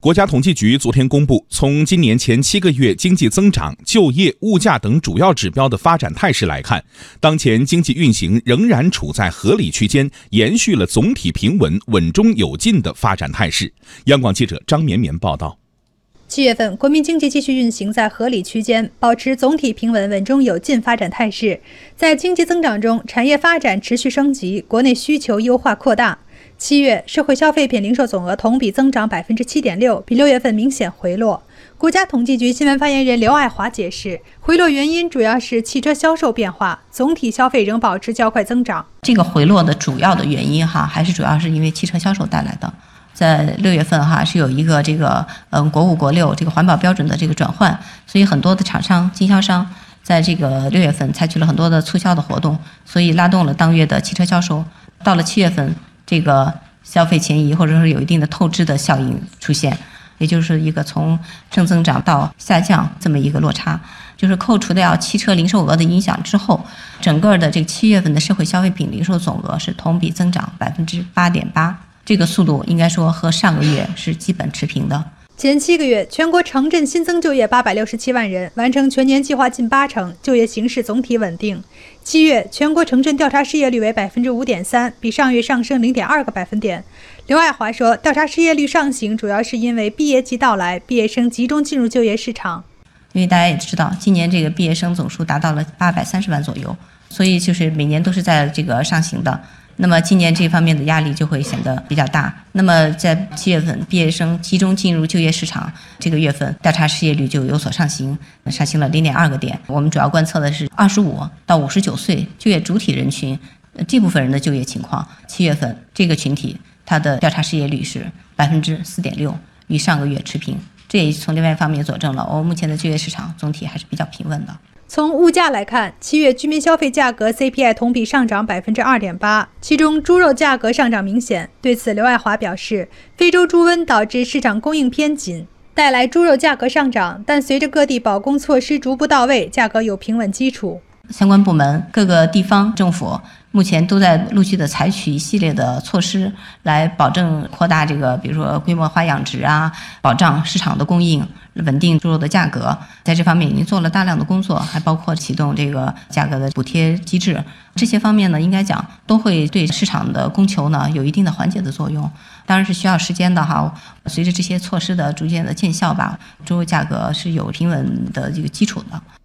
国家统计局昨天公布，从今年前七个月经济增长、就业、物价等主要指标的发展态势来看，当前经济运行仍然处在合理区间，延续了总体平稳、稳中有进的发展态势。央广记者张绵绵报道。七月份，国民经济继续运行在合理区间，保持总体平稳、稳中有进发展态势。在经济增长中，产业发展持续升级，国内需求优化扩大。七月社会消费品零售总额同比增长百分之七点六，比六月份明显回落。国家统计局新闻发言人刘爱华解释，回落原因主要是汽车销售变化，总体消费仍保持较快增长。这个回落的主要的原因哈，还是主要是因为汽车销售带来的。在六月份哈是有一个这个嗯国五国六这个环保标准的这个转换，所以很多的厂商经销商在这个六月份采取了很多的促销的活动，所以拉动了当月的汽车销售。到了七月份。这个消费前移或者说有一定的透支的效应出现，也就是一个从正增长到下降这么一个落差，就是扣除掉汽车零售额的影响之后，整个的这七月份的社会消费品零售总额是同比增长百分之八点八，这个速度应该说和上个月是基本持平的。前七个月，全国城镇新增就业八百六十七万人，完成全年计划近八成，就业形势总体稳定。七月全国城镇调查失业率为百分之五点三，比上月上升零点二个百分点。刘爱华说，调查失业率上行主要是因为毕业季到来，毕业生集中进入就业市场。因为大家也知道，今年这个毕业生总数达到了八百三十万左右，所以就是每年都是在这个上行的。那么今年这方面的压力就会显得比较大。那么在七月份，毕业生集中进入就业市场，这个月份调查失业率就有所上行，上行了零点二个点。我们主要观测的是二十五到五十九岁就业主体人群这部分人的就业情况。七月份这个群体它的调查失业率是百分之四点六，与上个月持平。这也从另外一方面佐证了我们目前的就业市场总体还是比较平稳的。从物价来看，七月居民消费价格 CPI 同比上涨百分之二点八，其中猪肉价格上涨明显。对此，刘爱华表示，非洲猪瘟导致市场供应偏紧，带来猪肉价格上涨，但随着各地保供措施逐步到位，价格有平稳基础。相关部门、各个地方政府目前都在陆续的采取一系列的措施，来保证扩大这个，比如说规模化养殖啊，保障市场的供应，稳定猪肉的价格。在这方面已经做了大量的工作，还包括启动这个价格的补贴机制。这些方面呢，应该讲都会对市场的供求呢有一定的缓解的作用。当然是需要时间的哈。随着这些措施的逐渐的见效吧，猪肉价格是有平稳的这个基础的。